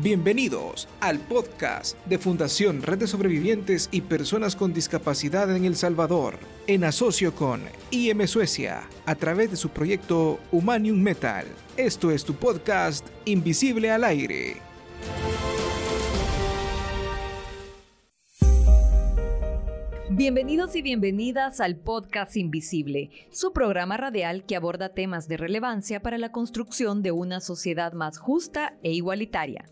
Bienvenidos al podcast de Fundación Red de Sobrevivientes y Personas con Discapacidad en El Salvador, en asocio con IM Suecia, a través de su proyecto Humanium Metal. Esto es tu podcast Invisible al Aire. Bienvenidos y bienvenidas al Podcast Invisible, su programa radial que aborda temas de relevancia para la construcción de una sociedad más justa e igualitaria.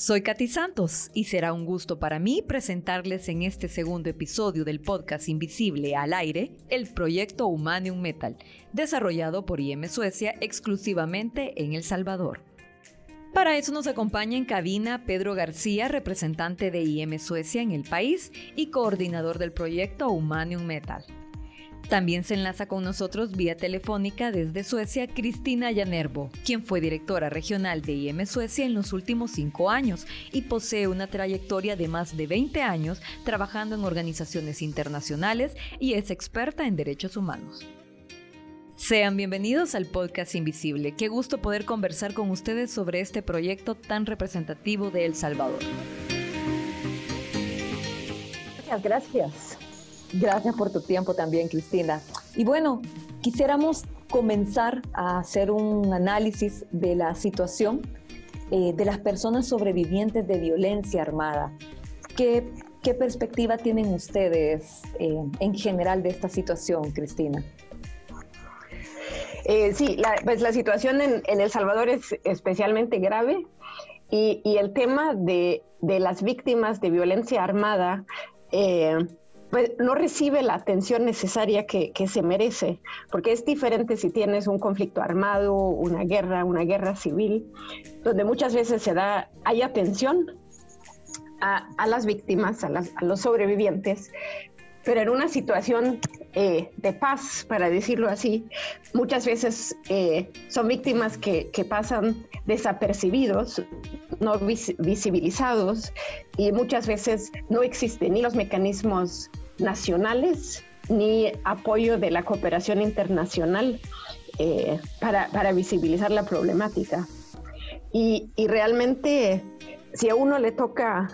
Soy Katy Santos y será un gusto para mí presentarles en este segundo episodio del podcast Invisible al aire el proyecto Humanium Metal, desarrollado por IM Suecia exclusivamente en El Salvador. Para eso nos acompaña en cabina Pedro García, representante de IM Suecia en el país y coordinador del proyecto Humanium Metal. También se enlaza con nosotros vía telefónica desde Suecia Cristina Llanerbo, quien fue directora regional de IM Suecia en los últimos cinco años y posee una trayectoria de más de 20 años trabajando en organizaciones internacionales y es experta en derechos humanos. Sean bienvenidos al podcast Invisible. Qué gusto poder conversar con ustedes sobre este proyecto tan representativo de El Salvador. Muchas gracias. Gracias por tu tiempo también, Cristina. Y bueno, quisiéramos comenzar a hacer un análisis de la situación eh, de las personas sobrevivientes de violencia armada. ¿Qué, perspectiva tienen ustedes eh, en general de esta situación, Cristina? Eh, sí, la, pues la situación en, El Salvador es especialmente grave y, el tema de, las víctimas de violencia armada pues, no recibe la atención necesaria que, se merece, porque es diferente si tienes un conflicto armado, una guerra, una guerra civil, donde muchas veces se da, hay atención a, las víctimas, a, los sobrevivientes, pero en una situación eh, de paz, para decirlo así, muchas veces eh, son víctimas que, pasan desapercibidos, no visibilizados, y muchas veces no existen ni los mecanismos nacionales ni apoyo de la cooperación internacional eh, para, visibilizar la problemática. Y, realmente, si a uno le toca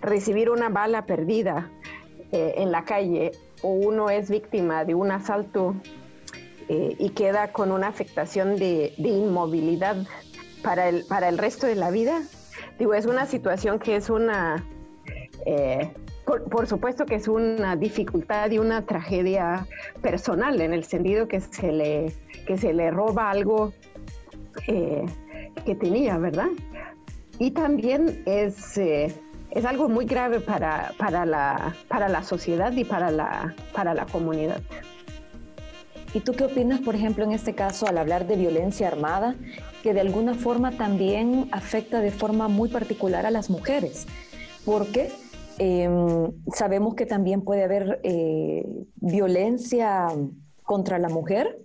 recibir una bala perdida eh, en la calle o uno es víctima de un asalto eh, y queda con una afectación de, inmovilidad para el, para el resto de la vida, digo, es una situación que es una por, supuesto que es una dificultad y una tragedia personal en el sentido que se le, que se le roba algo eh, que tenía, ¿verdad? Y también es, eh, es algo muy grave para, para, la, para la sociedad y para la, para la comunidad. ¿Y tú qué opinas, por ejemplo, en este caso, al hablar de violencia armada, que de alguna forma también afecta de forma muy particular a las mujeres? Porque Em, sabemos que también puede haber eh, violencia contra la mujer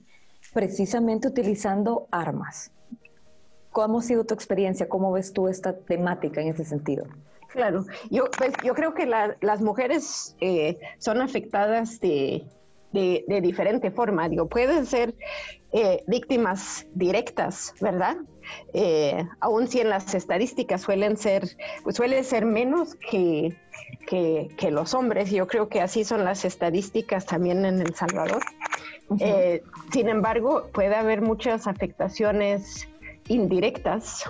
precisamente utilizando armas. ¿Cómo ha sido tu experiencia? ¿Cómo ves tú esta temática en ese sentido? Claro, yo, pues, yo creo que las mujeres eh, son afectadas de, de, diferente forma. Digo, pueden ser eh, víctimas directas, ¿verdad? Eh, aun si en las estadísticas suelen ser, pues suele ser menos que, que, los hombres. Yo creo que así son las estadísticas también en El Salvador. Eh, sin embargo, puede haber muchas afectaciones indirectas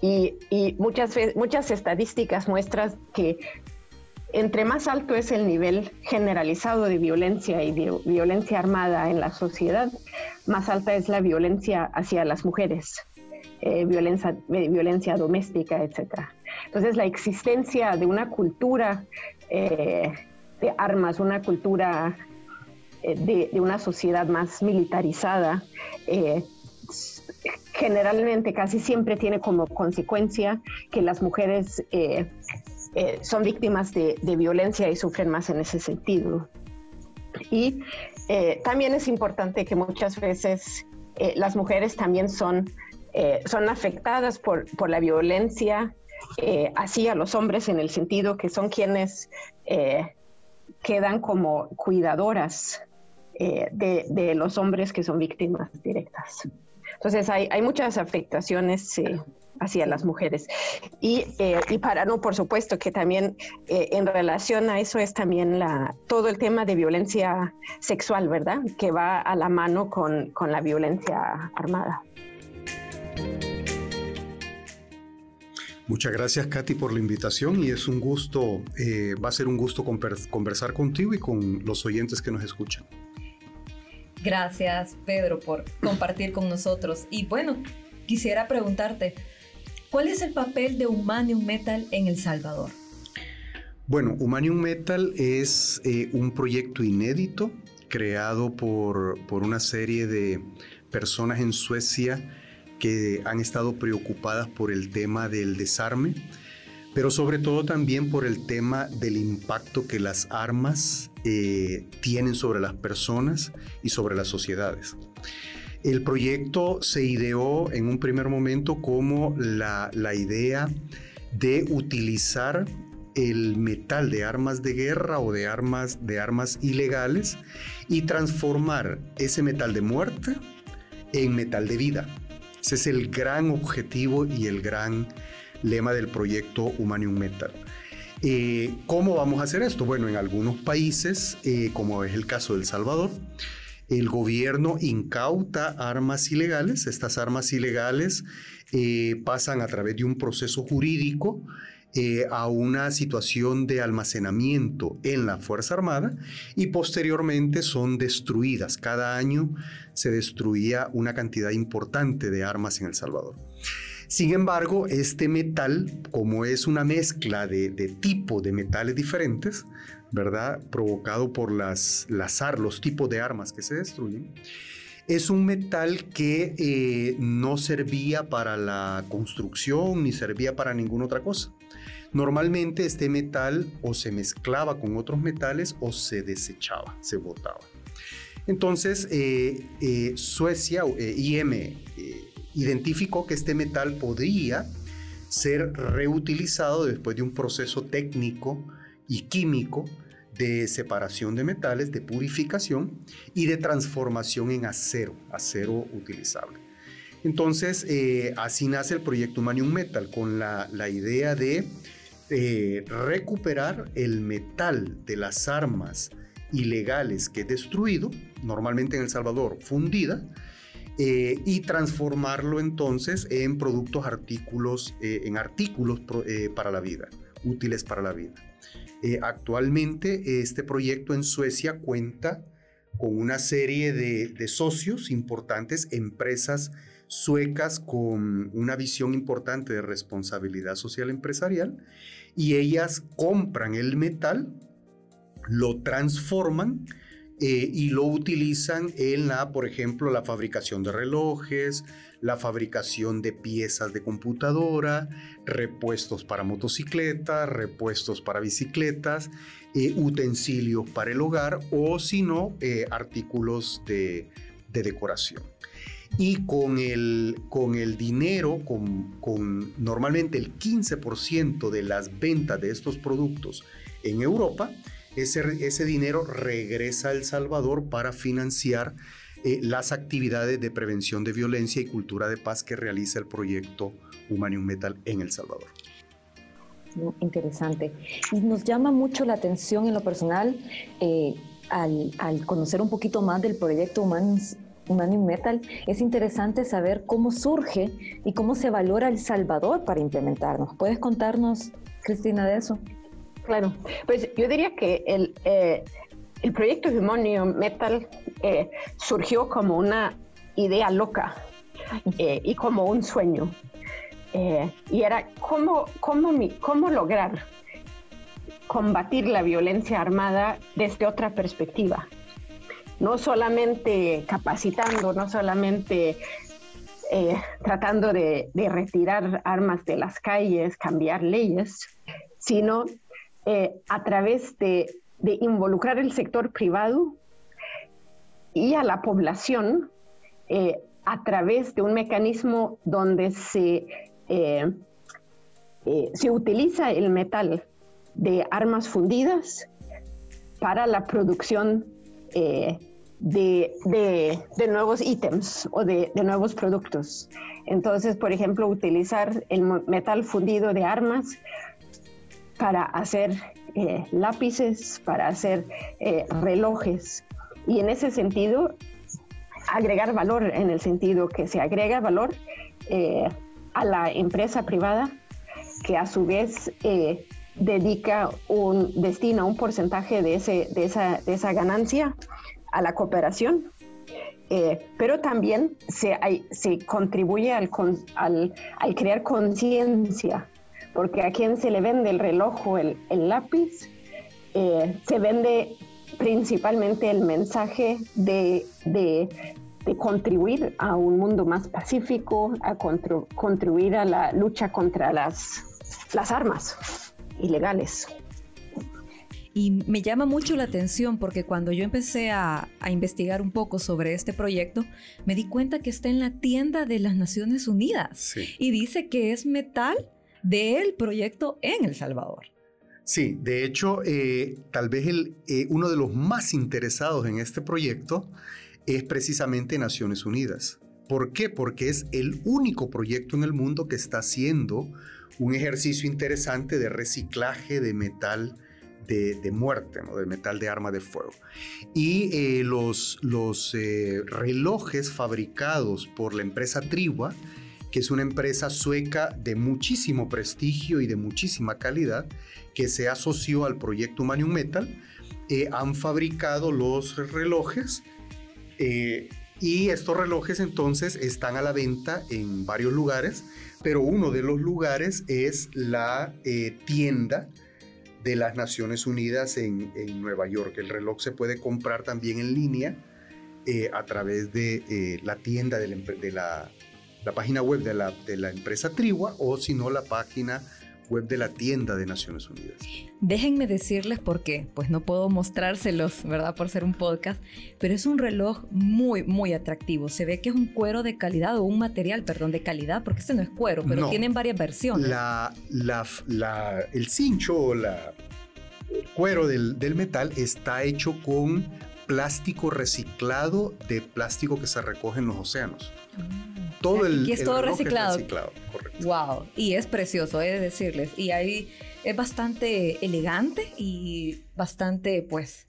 y, y muchas, muchas estadísticas muestran que entre más alto es el nivel generalizado de violencia y de violencia armada en la sociedad, más alta es la violencia hacia las mujeres, eh, violencia, eh, violencia doméstica, etc. Entonces, la existencia de una cultura eh, de armas, una cultura de, de, una sociedad más militarizada, generalmente casi siempre tiene como consecuencia que las mujeres son víctimas de, violencia y sufren más en ese sentido. Y también es importante que muchas veces las mujeres también son, son afectadas por, por la violencia hacia los hombres en el sentido que son quienes quedan como cuidadoras de, de, los hombres que son víctimas directas. Entonces hay, hay muchas afectaciones hacia las mujeres. Y, y para no, por supuesto, que también en relación a eso es también la, todo el tema de violencia sexual, ¿verdad? Que va a la mano con, con la violencia armada. Muchas gracias, Katy, por la invitación y es un gusto, eh, va a ser un gusto conversar contigo y con los oyentes que nos escuchan. Gracias, Pedro, por compartir con nosotros. Y bueno, quisiera preguntarte, ¿cuál es el papel de Humanium Metal en El Salvador? Bueno, Humanium Metal es eh, un proyecto inédito creado por, por una serie de personas en Suecia que han estado preocupadas por el tema del desarme, pero sobre todo también por el tema del impacto que las armas eh, tienen sobre las personas y sobre las sociedades. El proyecto se ideó en un primer momento como la, la idea de utilizar el metal de armas de guerra o de armas, de armas ilegales y transformar ese metal de muerte en metal de vida. Ese es el gran objetivo y el gran lema del proyecto Humanium Metal. Eh, ¿Cómo vamos a hacer esto? Bueno, en algunos países, eh, como es el caso de El Salvador, el gobierno incauta armas ilegales. Estas armas ilegales eh, pasan a través de un proceso jurídico eh, a una situación de almacenamiento en la Fuerza Armada y posteriormente son destruidas. Cada año se destruía una cantidad importante de armas en El Salvador. Sin embargo, este metal, como es una mezcla de, tipo de metales diferentes, ¿verdad? Provocado por las, las los tipos de armas que se destruyen, es un metal que eh, no servía para la construcción ni servía para ninguna otra cosa. Normalmente este metal o se mezclaba con otros metales o se desechaba, se botaba. Entonces, eh, eh, Suecia, IM, identificó que este metal podría ser reutilizado después de un proceso técnico y químico de separación de metales, de purificación y de transformación en acero, acero utilizable. Entonces, eh, así nace el proyecto Humanium Metal, con la, idea de eh, recuperar el metal de las armas ilegales que he destruido, normalmente en El Salvador fundida, eh, y transformarlo entonces en productos, artículos, en artículos para la vida, útiles para la vida. Eh, actualmente este proyecto en Suecia cuenta con una serie de, socios importantes, empresas suecas con una visión importante de responsabilidad social empresarial y ellas compran el metal, lo transforman eh, y lo utilizan en la, por ejemplo, la fabricación de relojes, la fabricación de piezas de computadora, repuestos para motocicletas, repuestos para bicicletas, eh, utensilios para el hogar o si no, eh, artículos de, decoración. Y con el, con el dinero, con, con normalmente el 15% de las ventas de estos productos en Europa, ese, ese dinero regresa a El Salvador para financiar eh, las actividades de prevención de violencia y cultura de paz que realiza el proyecto Humanium Metal en El Salvador. Interesante. Y nos llama mucho la atención en lo personal eh, al, conocer un poquito más del proyecto Humanium Metal, es interesante saber cómo surge y cómo se valora El Salvador para implementarnos. ¿Puedes contarnos, Cristina, de eso? Claro, pues yo diría que el, eh, el proyecto Humanium Metal eh, surgió como una idea loca eh, y como un sueño. Y era cómo, cómo, cómo lograr combatir la violencia armada desde otra perspectiva. No solamente capacitando, no solamente tratando de, retirar armas de las calles, cambiar leyes, sino a través de involucrar el sector privado y a la población eh, a través de un mecanismo donde se, eh, eh, se utiliza el metal de armas fundidas para la producción de, de, nuevos ítems o de, de, nuevos productos. Entonces, por ejemplo, utilizar el metal fundido de armas para hacer eh, lápices, para hacer eh, relojes. Y en ese sentido, agregar valor, en el sentido que se agrega valor eh, a la empresa privada, que a su vez dedica un destino, un porcentaje de, ese, de, esa, de esa ganancia a la cooperación, eh, pero también se, contribuye al, crear conciencia, porque a quien se le vende el reloj o el, lápiz, eh, se vende principalmente el mensaje de, contribuir a un mundo más pacífico, a contribuir a la lucha contra las armas ilegales. Y me llama mucho la atención porque cuando yo empecé a, investigar un poco sobre este proyecto, me di cuenta que está en la tienda de las Naciones Unidas y dice que es metal del proyecto en El Salvador. Sí, de hecho, eh, tal vez el, eh, uno de los más interesados en este proyecto es precisamente Naciones Unidas. ¿Por qué? Porque es el único proyecto en el mundo que está haciendo un ejercicio interesante de reciclaje de metal de, muerte, del metal de arma de fuego. Y eh, los, los eh, relojes fabricados por la empresa Triwa, que es una empresa sueca de muchísimo prestigio y de muchísima calidad, que se asoció al proyecto Humanium Metal, eh, han fabricado los relojes y estos relojes entonces están a la venta en varios lugares, pero uno de los lugares es la tienda de las Naciones Unidas en, Nueva York. El reloj se puede comprar también en línea eh, a través de eh, la tienda de, la, página web de la, de la empresa Triwa o si no la página web de la tienda de Naciones Unidas. Déjenme decirles por qué, pues no puedo mostrárselos, ¿verdad? Por ser un podcast, pero es un reloj muy, muy atractivo. Se ve que es un cuero de calidad o un material, perdón, de calidad, porque este no es cuero, pero tienen varias versiones. La, la, el cincho o la, el cuero del, del metal está hecho con plástico reciclado de plástico que se recoge en los océanos. Todo el. Y es todo reciclado. Wow. Y es precioso, he de decirles. Y ahí es bastante elegante y bastante, pues,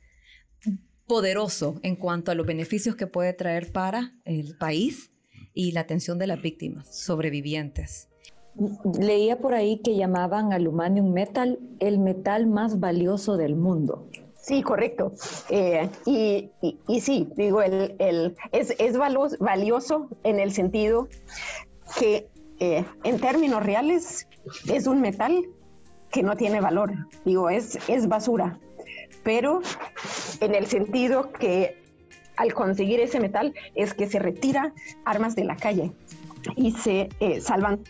poderoso en cuanto a los beneficios que puede traer para el país y la atención de las víctimas sobrevivientes. Leía por ahí que llamaban al humanium metal el metal más valioso del mundo. Sí, correcto. Eh, y, y, sí, digo, el, el, es, es valioso en el sentido que eh, en términos reales es un metal que no tiene valor, digo, es, es basura, pero en el sentido que al conseguir ese metal es que se retira armas de la calle y se eh, salvan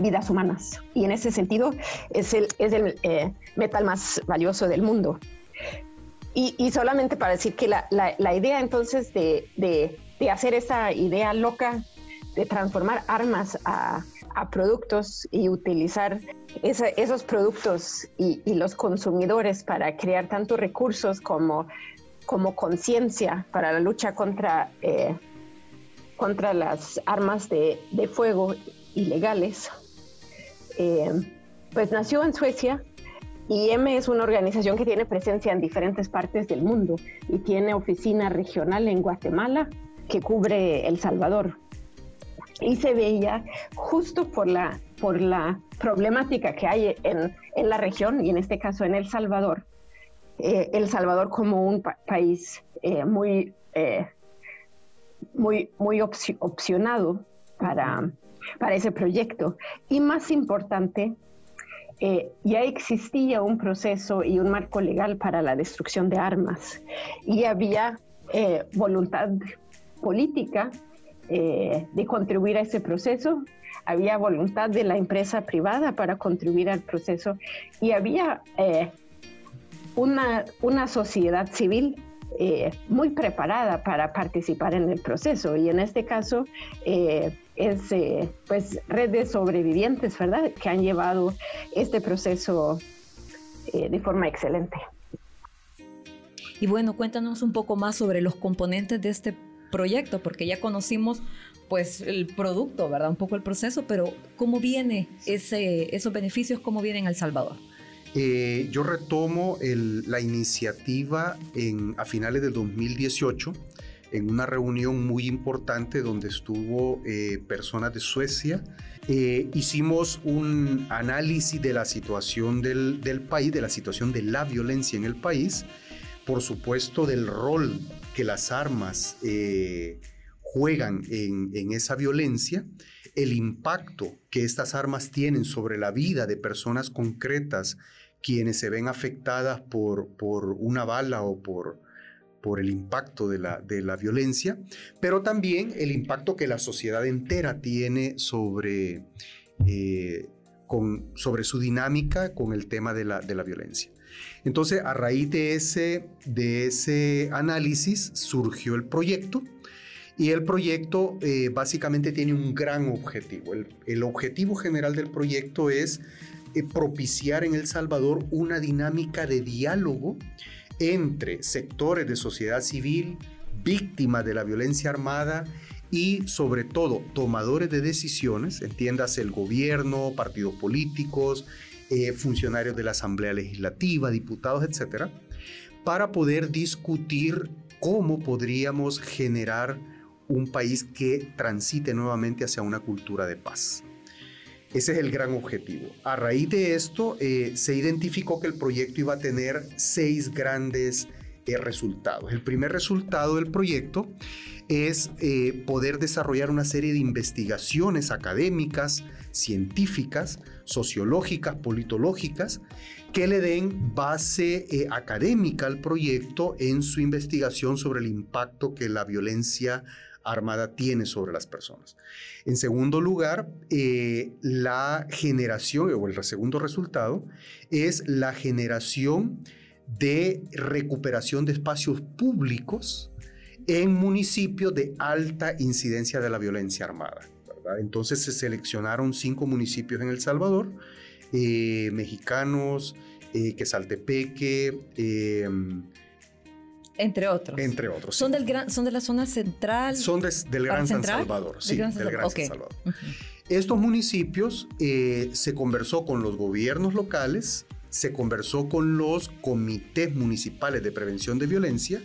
vidas humanas. Y en ese sentido es el, es el metal más valioso del mundo. Y, solamente para decir que la, la, idea entonces de, hacer esa idea loca de transformar armas a, productos y utilizar esos productos y, y, los consumidores para crear tanto recursos como, conciencia para la lucha contra, eh, contra las armas de, de fuego ilegales, eh, pues nació en Suecia IM es una organización que tiene presencia en diferentes partes del mundo y tiene oficina regional en Guatemala que cubre El Salvador. Y se veía justo por la, por la problemática que hay en, en la región y en este caso en El Salvador. Eh, el Salvador como un país eh, muy, eh, muy, muy opcionado para, para ese proyecto. Y más importante, eh, ya existía un proceso y un marco legal para la destrucción de armas. Y había eh, voluntad política eh, de contribuir a ese proceso, había voluntad de la empresa privada para contribuir al proceso. Y había una, una sociedad civil muy preparada para participar en el proceso. Y en este caso es eh, pues red de sobrevivientes, ¿verdad? Que han llevado este proceso eh, de forma excelente. Y bueno, cuéntanos un poco más sobre los componentes de este proyecto, porque ya conocimos pues el producto, ¿verdad? Un poco el proceso, pero ¿cómo viene ese, esos beneficios, cómo vienen a El Salvador? Eh, yo retomo la iniciativa en, a finales de 2018 en una reunión muy importante donde estuvo eh, personas de Suecia. Eh, hicimos un análisis de la situación del, del, país, de la situación de la violencia en el país, por supuesto del rol que las armas juegan en, en esa violencia, el impacto que estas armas tienen sobre la vida de personas concretas quienes se ven afectadas por, por una bala o por, por el impacto de la, de la violencia, pero también el impacto que la sociedad entera tiene sobre, eh, con, sobre su dinámica con el tema de la, de la violencia. Entonces, a raíz de ese, de ese análisis surgió el proyecto y el proyecto eh, básicamente tiene un gran objetivo. El, objetivo general del proyecto es eh, propiciar en El Salvador una dinámica de diálogo entre sectores de sociedad civil, víctimas de la violencia armada y sobre todo tomadores de decisiones, entiendas el gobierno, partidos políticos, eh, funcionarios de la Asamblea Legislativa, diputados, etcétera, para poder discutir cómo podríamos generar un país que transite nuevamente hacia una cultura de paz. Ese es el gran objetivo. A raíz de esto, eh, se identificó que el proyecto iba a tener seis grandes eh, resultados. El primer resultado del proyecto es eh, poder desarrollar una serie de investigaciones académicas, científicas, sociológicas, politológicas, que le den base académica al proyecto en su investigación sobre el impacto que la violencia armada tiene sobre las personas. En segundo lugar, eh, la generación, o el segundo resultado, es la generación de recuperación de espacios públicos en municipios de alta incidencia de la violencia armada. Entonces se seleccionaron cinco municipios en El Salvador, eh, mexicanos, eh, Quesaltepeque, eh, entre otros. Entre otros. ¿Son, del gran, son de la zona central? Son del Gran San Salvador. Sí, del Gran San Salvador. Estos municipios eh, se conversó con los gobiernos locales, se conversó con los comités municipales de prevención de violencia,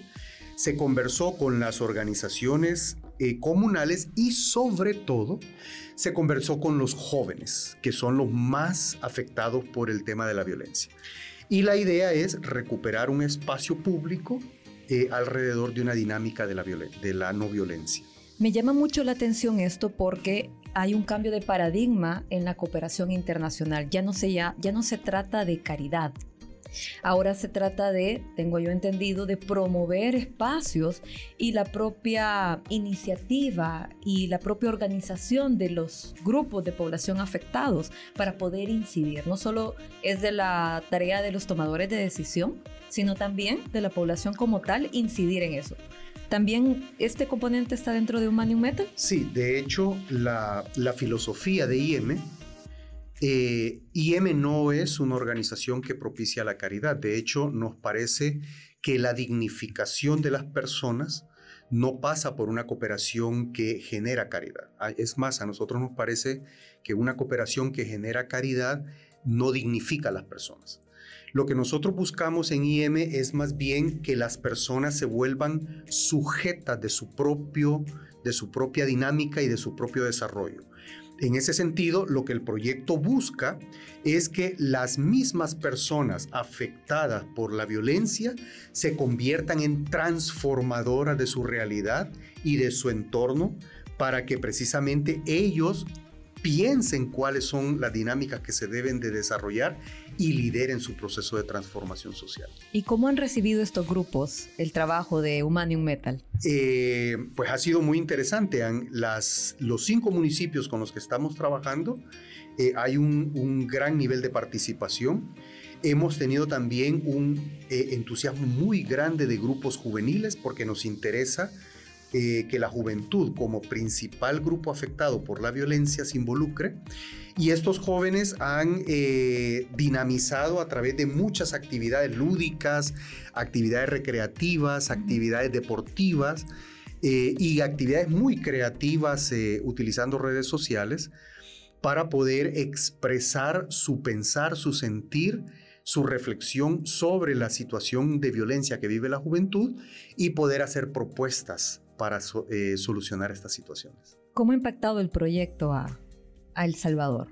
se conversó con las organizaciones eh, comunales y sobre todo se conversó con los jóvenes, que son los más afectados por el tema de la violencia. Y la idea es recuperar un espacio público eh, alrededor de una dinámica de la, de la no violencia. Me llama mucho la atención esto porque hay un cambio de paradigma en la cooperación internacional. Ya no se, ya, ya no se trata de caridad, Ahora se trata de, tengo yo entendido, de promover espacios y la propia iniciativa y la propia organización de los grupos de población afectados para poder incidir. No solo es de la tarea de los tomadores de decisión, sino también de la población como tal incidir en eso. ¿También este componente está dentro de Humanium Metal? Sí, de hecho, la, la filosofía de IM eh, IM no es una organización que propicia la caridad. De hecho, nos parece que la dignificación de las personas no pasa por una cooperación que genera caridad. Ah, es más, a nosotros nos parece que una cooperación que genera caridad no dignifica a las personas. Lo que nosotros buscamos en IM es más bien que las personas se vuelvan sujetas de su propio de su propia dinámica y de su propio desarrollo. En ese sentido, lo que el proyecto busca es que las mismas personas afectadas por la violencia se conviertan en transformadoras de su realidad y de su entorno para que precisamente ellos piensen cuáles son las dinámicas que se deben de desarrollar y lideren su proceso de transformación social. ¿Y cómo han recibido estos grupos el trabajo de Humanium Metal? Eh, pues ha sido muy interesante. Las, los cinco municipios con los que estamos trabajando eh, hay un, gran nivel de participación. Hemos tenido también un eh, entusiasmo muy grande de grupos juveniles porque nos interesa eh, que la juventud como principal grupo afectado por la violencia se involucre. Y estos jóvenes han eh, dinamizado a través de muchas actividades lúdicas, actividades recreativas, actividades deportivas eh, y actividades muy creativas utilizando redes sociales para poder expresar su pensar, su sentir su reflexión sobre la situación de violencia que vive la juventud y poder hacer propuestas para eh, solucionar estas situaciones. ¿Cómo ha impactado el proyecto a, El Salvador?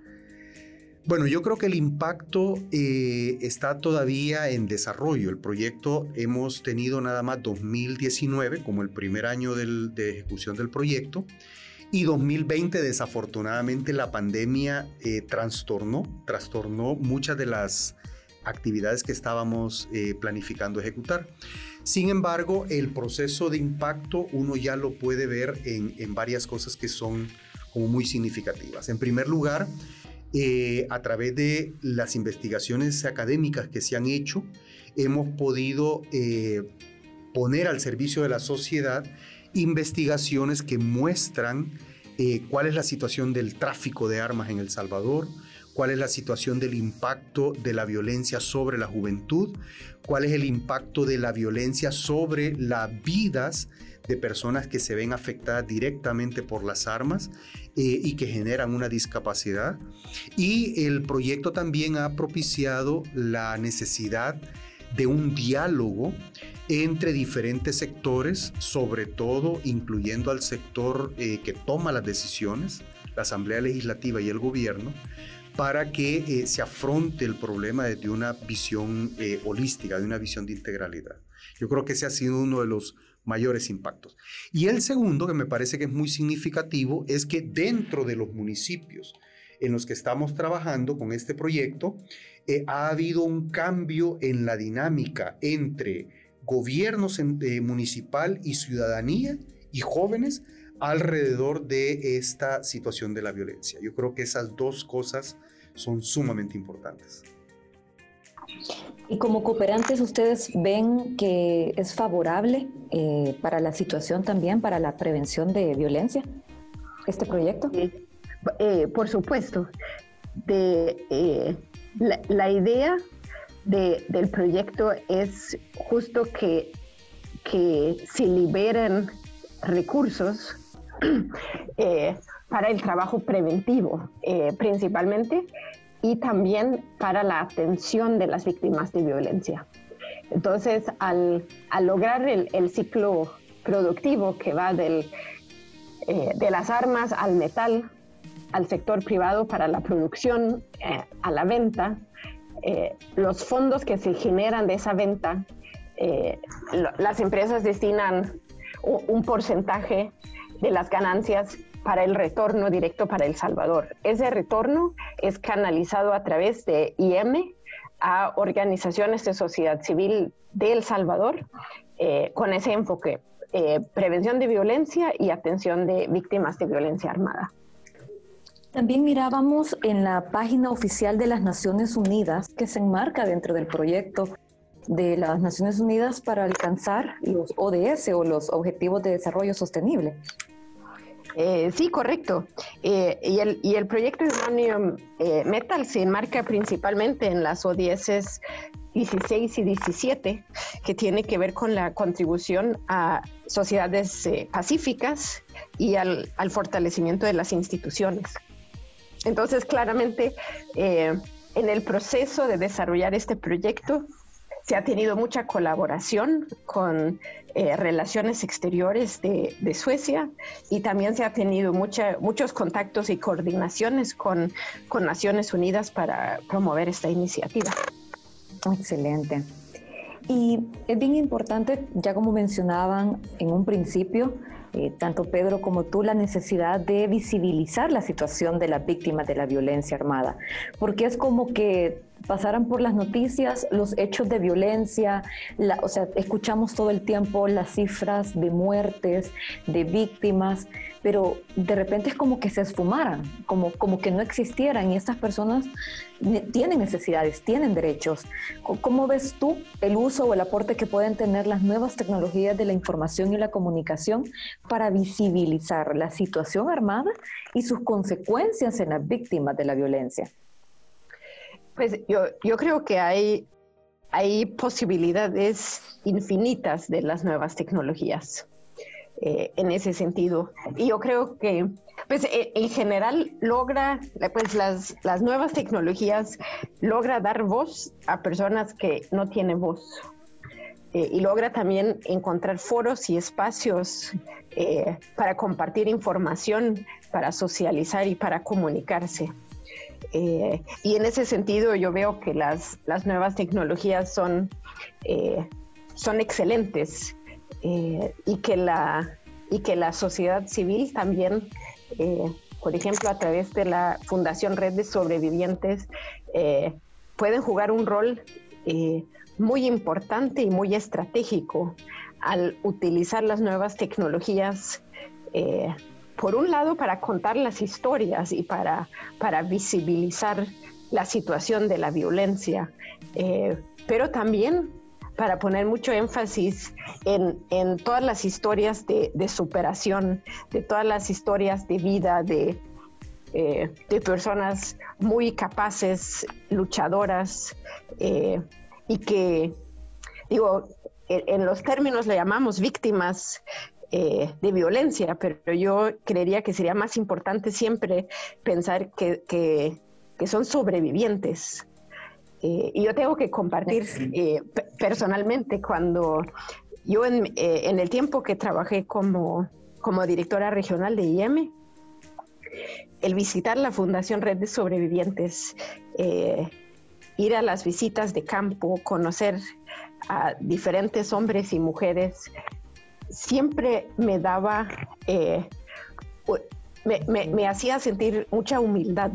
Bueno, yo creo que el impacto eh, está todavía en desarrollo. El proyecto hemos tenido nada más 2019 como el primer año de ejecución del proyecto y 2020 desafortunadamente la pandemia eh, trastornó, trastornó muchas de las actividades que estábamos eh, planificando ejecutar. Sin embargo, el proceso de impacto uno ya lo puede ver en, varias cosas que son como muy significativas. En primer lugar, eh, a través de las investigaciones académicas que se han hecho, hemos podido eh, poner al servicio de la sociedad investigaciones que muestran cuál es la situación del tráfico de armas en El Salvador, cuál es la situación del impacto de la violencia sobre la juventud, cuál es el impacto de la violencia sobre las vidas de personas que se ven afectadas directamente por las armas eh, y que generan una discapacidad. Y el proyecto también ha propiciado la necesidad de un diálogo entre diferentes sectores, sobre todo incluyendo al sector eh, que toma las decisiones, la Asamblea Legislativa y el gobierno, para que eh, se afronte el problema desde una visión eh, holística, de una visión de integralidad. Yo creo que ese ha sido uno de los mayores impactos. Y el segundo, que me parece que es muy significativo, es que dentro de los municipios en los que estamos trabajando con este proyecto, eh, ha habido un cambio en la dinámica entre gobierno municipal y ciudadanía y jóvenes alrededor de esta situación de la violencia. Yo creo que esas dos cosas son sumamente importantes. Y como cooperantes, ¿ustedes ven que es favorable eh, para la situación también, para la prevención de violencia, este proyecto? Eh, por supuesto. De, eh, la, idea del proyecto es justo que, que se liberen recursos Eh, para el trabajo preventivo eh, principalmente y también para la atención de las víctimas de violencia. Entonces, al, lograr el, ciclo productivo que va del, eh, de las armas al metal, al sector privado para la producción, a la venta, los fondos que se generan de esa venta, las empresas destinan un porcentaje de las ganancias para el retorno directo para El Salvador. Ese retorno es canalizado a través de IM a organizaciones de sociedad civil de El Salvador eh, con ese enfoque, eh, prevención de violencia y atención de víctimas de violencia armada. También mirábamos en la página oficial de las Naciones Unidas que se enmarca dentro del proyecto de las Naciones Unidas para alcanzar los ODS o los Objetivos de Desarrollo Sostenible. Eh, sí, correcto. Eh, y, el, y, el, proyecto de eh, Metal se enmarca principalmente en las ODS 16 y 17, que tiene que ver con la contribución a sociedades pacíficas y al, al, fortalecimiento de las instituciones. Entonces, claramente, en el proceso de desarrollar este proyecto, se ha tenido mucha colaboración con eh, relaciones exteriores de, Suecia y también se ha tenido mucha, muchos contactos y coordinaciones con, con Naciones Unidas para promover esta iniciativa. Excelente. Y es bien importante, ya como mencionaban en un principio, eh, tanto Pedro como tú, la necesidad de visibilizar la situación de las víctimas de la violencia armada, porque es como que pasaran por las noticias los hechos de violencia, o sea, escuchamos todo el tiempo las cifras de muertes, de víctimas, pero de repente es como que se esfumaran, como, como que no existieran y estas personas tienen necesidades, tienen derechos. ¿Cómo ves tú el uso o el aporte que pueden tener las nuevas tecnologías de la información y la comunicación para visibilizar la situación armada y sus consecuencias en las víctimas de la violencia? Pues yo, yo creo que hay, hay posibilidades infinitas de las nuevas tecnologías eh, en ese sentido. Y yo creo que pues e, en general logra, pues las, las nuevas tecnologías logra dar voz a personas que no tienen voz. Eh, y logra también encontrar foros y espacios eh, para compartir información, para socializar y para comunicarse. Eh, y en ese sentido yo veo que las, las nuevas tecnologías son, son excelentes y, que la, y que la sociedad civil también por ejemplo, a través de la Fundación Red de Sobrevivientes, pueden jugar un rol muy importante y muy estratégico al utilizar las nuevas tecnologías, eh, por un lado, para contar las historias y para, para visibilizar la situación de la violencia, eh, pero también para poner mucho énfasis en, en todas las historias de, de, superación, de todas las historias de vida de, eh, de personas muy capaces, luchadoras, y que, digo, en los términos le llamamos víctimas eh, de violencia, pero yo creería que sería más importante siempre pensar que, que, son sobrevivientes. Eh, y yo tengo que compartir eh, personalmente cuando yo en, en, el tiempo que trabajé como, como directora regional de IEM, el visitar la Fundación Red de Sobrevivientes, ir a las visitas de campo, conocer a diferentes hombres y mujeres, siempre me daba, eh, me, hacía sentir mucha humildad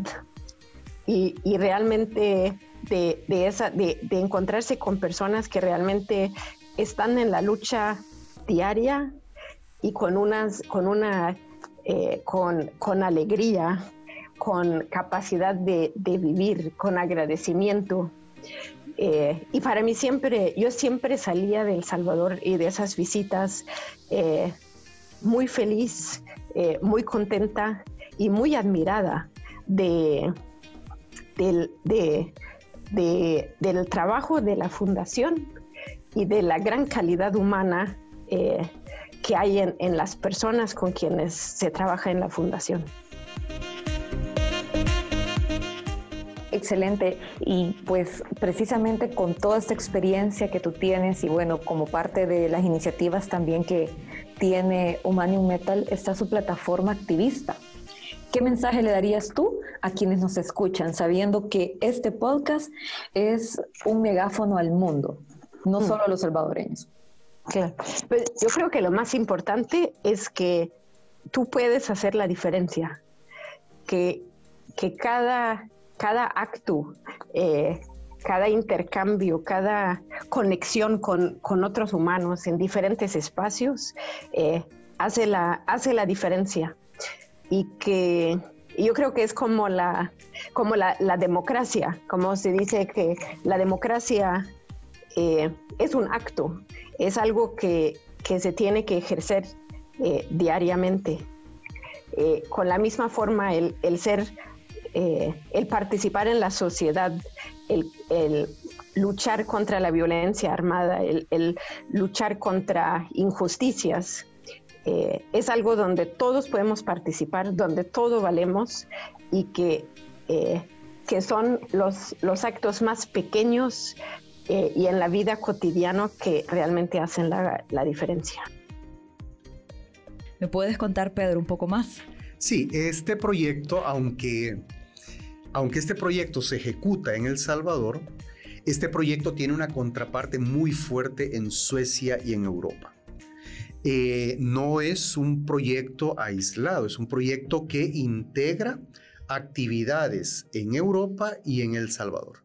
y, realmente de, esa, de, encontrarse con personas que realmente están en la lucha diaria y con unas, con una, eh, con, con alegría con capacidad de, vivir, con agradecimiento. Eh, y para mí siempre, yo siempre salía de El Salvador y de esas visitas eh, muy feliz, eh, muy contenta y muy admirada de, del, del trabajo de la fundación y de la gran calidad humana que hay en, en las personas con quienes se trabaja en la fundación. Excelente. Y pues precisamente con toda esta experiencia que tú tienes y bueno, como parte de las iniciativas también que tiene Humanium Metal, está su plataforma activista. ¿Qué mensaje le darías tú a quienes nos escuchan, sabiendo que este podcast es un megáfono al mundo, no mm. solo a los salvadoreños? Claro. Pues yo creo que lo más importante es que tú puedes hacer la diferencia, que, que cada cada acto, eh, cada intercambio, cada conexión con, otros humanos en diferentes espacios eh, hace, la, hace la diferencia. Y que yo creo que es como la, como la, democracia, como se dice que la democracia eh, es un acto, es algo que, se tiene que ejercer diariamente. con la misma forma, el, el ser eh, el participar en la sociedad, el, luchar contra la violencia armada, el, luchar contra injusticias, eh, es algo donde todos podemos participar, donde todos valemos y que, eh, que son los, los actos más pequeños y en la vida cotidiana que realmente hacen la, la diferencia. ¿Me puedes contar, Pedro, un poco más? Sí, este proyecto, aunque aunque este proyecto se ejecuta en El Salvador, este proyecto tiene una contraparte muy fuerte en Suecia y en Europa. Eh, no es un proyecto aislado, es un proyecto que integra actividades en Europa y en El Salvador.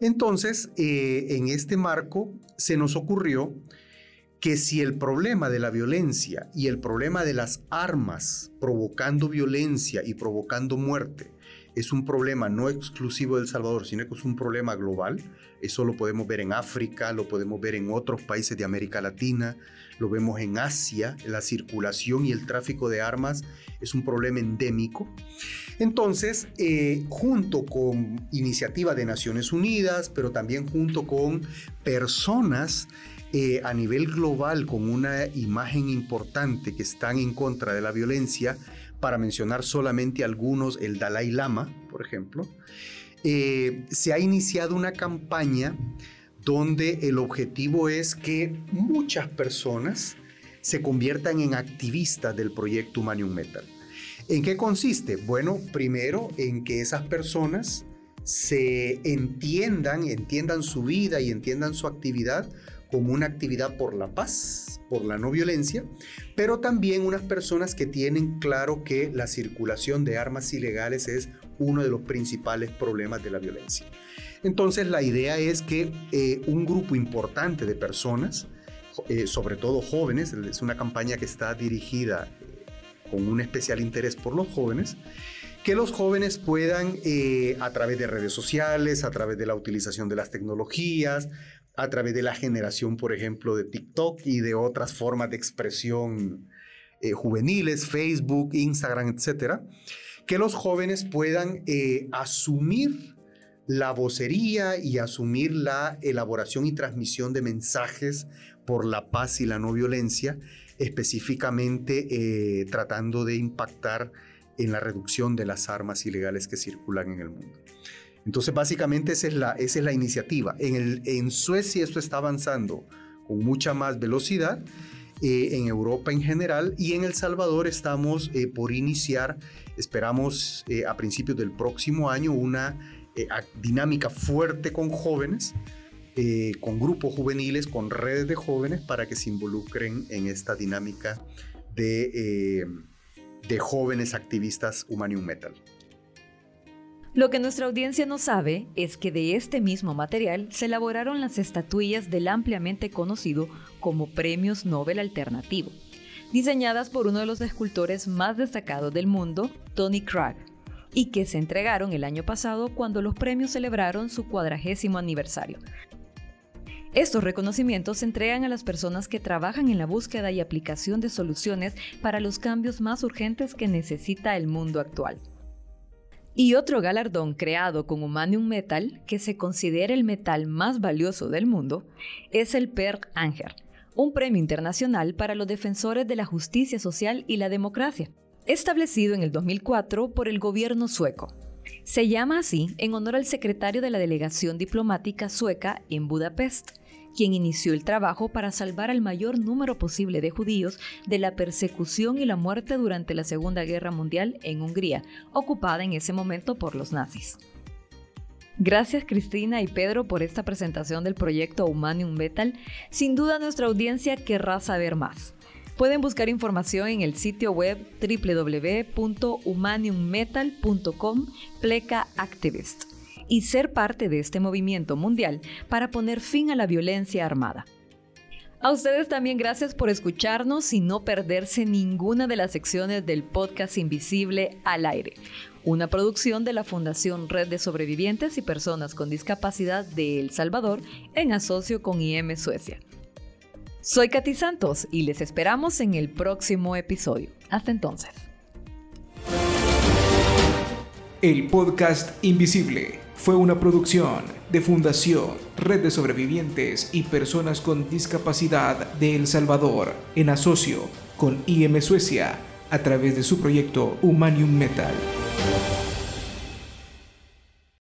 Entonces, eh, en este marco se nos ocurrió que si el problema de la violencia y el problema de las armas provocando violencia y provocando muerte es un problema no exclusivo de El Salvador, sino que es un problema global. Eso lo podemos ver en África, lo podemos ver en otros países de América Latina, lo vemos en Asia, la circulación y el tráfico de armas es un problema endémico. Entonces, eh, junto con iniciativa de Naciones Unidas, pero también junto con personas eh, a nivel global con una imagen importante que están en contra de la violencia, para mencionar solamente algunos, el Dalai Lama, por ejemplo, eh, se ha iniciado una campaña donde el objetivo es que muchas personas se conviertan en activistas del proyecto Humanium Metal. ¿En qué consiste? Bueno, primero en que esas personas se entiendan, entiendan su vida y entiendan su actividad como una actividad por la paz, por la no violencia, pero también unas personas que tienen claro que la circulación de armas ilegales es uno de los principales problemas de la violencia. Entonces la idea es que eh, un grupo importante de personas, eh, sobre todo jóvenes, es una campaña que está dirigida eh, con un especial interés por los jóvenes, que los jóvenes puedan, a través de redes sociales, a través de la utilización de las tecnologías, a través de la generación, por ejemplo, de TikTok y de otras formas de expresión eh, juveniles, Facebook, Instagram, etcétera, que los jóvenes puedan eh, asumir la vocería y asumir la elaboración y transmisión de mensajes por la paz y la no violencia, específicamente eh, tratando de impactar en la reducción de las armas ilegales que circulan en el mundo. Entonces, básicamente esa es la, iniciativa. En, Suecia esto está avanzando con mucha más velocidad, eh, en Europa en general, y en El Salvador estamos eh, por iniciar, esperamos eh, a principios del próximo año, una dinámica fuerte con jóvenes, con grupos juveniles, con redes de jóvenes, para que se involucren en esta dinámica de jóvenes activistas Humanium Metal. Lo que nuestra audiencia no sabe es que de este mismo material se elaboraron las estatuillas del ampliamente conocido como Premios Nobel Alternativo, diseñadas por uno de los escultores más destacados del mundo, Tony Cragg, y que se entregaron el año pasado cuando los premios celebraron su cuadragésimo aniversario. Estos reconocimientos se entregan a las personas que trabajan en la búsqueda y aplicación de soluciones para los cambios más urgentes que necesita el mundo actual. Y otro galardón creado con Humanium Metal, que se considera el metal más valioso del mundo, es el Per Anger, un premio internacional para los defensores de la justicia social y la democracia, establecido en el 2004 por el gobierno sueco. Se llama así en honor al secretario de la delegación diplomática sueca en Budapest, quien inició el trabajo para salvar al mayor número posible de judíos de la persecución y la muerte durante la Segunda Guerra Mundial en Hungría, ocupada en ese momento por los nazis. Gracias Cristina y Pedro por esta presentación del proyecto Humanium Metal. Sin duda nuestra audiencia querrá saber más. Pueden buscar información en el sitio web www.humaniummetal.com pleca y ser parte de este movimiento mundial para poner fin a la violencia armada. A ustedes también gracias por escucharnos y no perderse ninguna de las secciones del podcast Invisible al aire, una producción de la Fundación Red de Sobrevivientes y Personas con Discapacidad de El Salvador en asocio con IM Suecia. Soy Katy Santos y les esperamos en el próximo episodio. Hasta entonces. El podcast Invisible fue una producción de Fundación Red de Sobrevivientes y Personas con Discapacidad de El Salvador en asocio con IM Suecia a través de su proyecto Humanium Metal.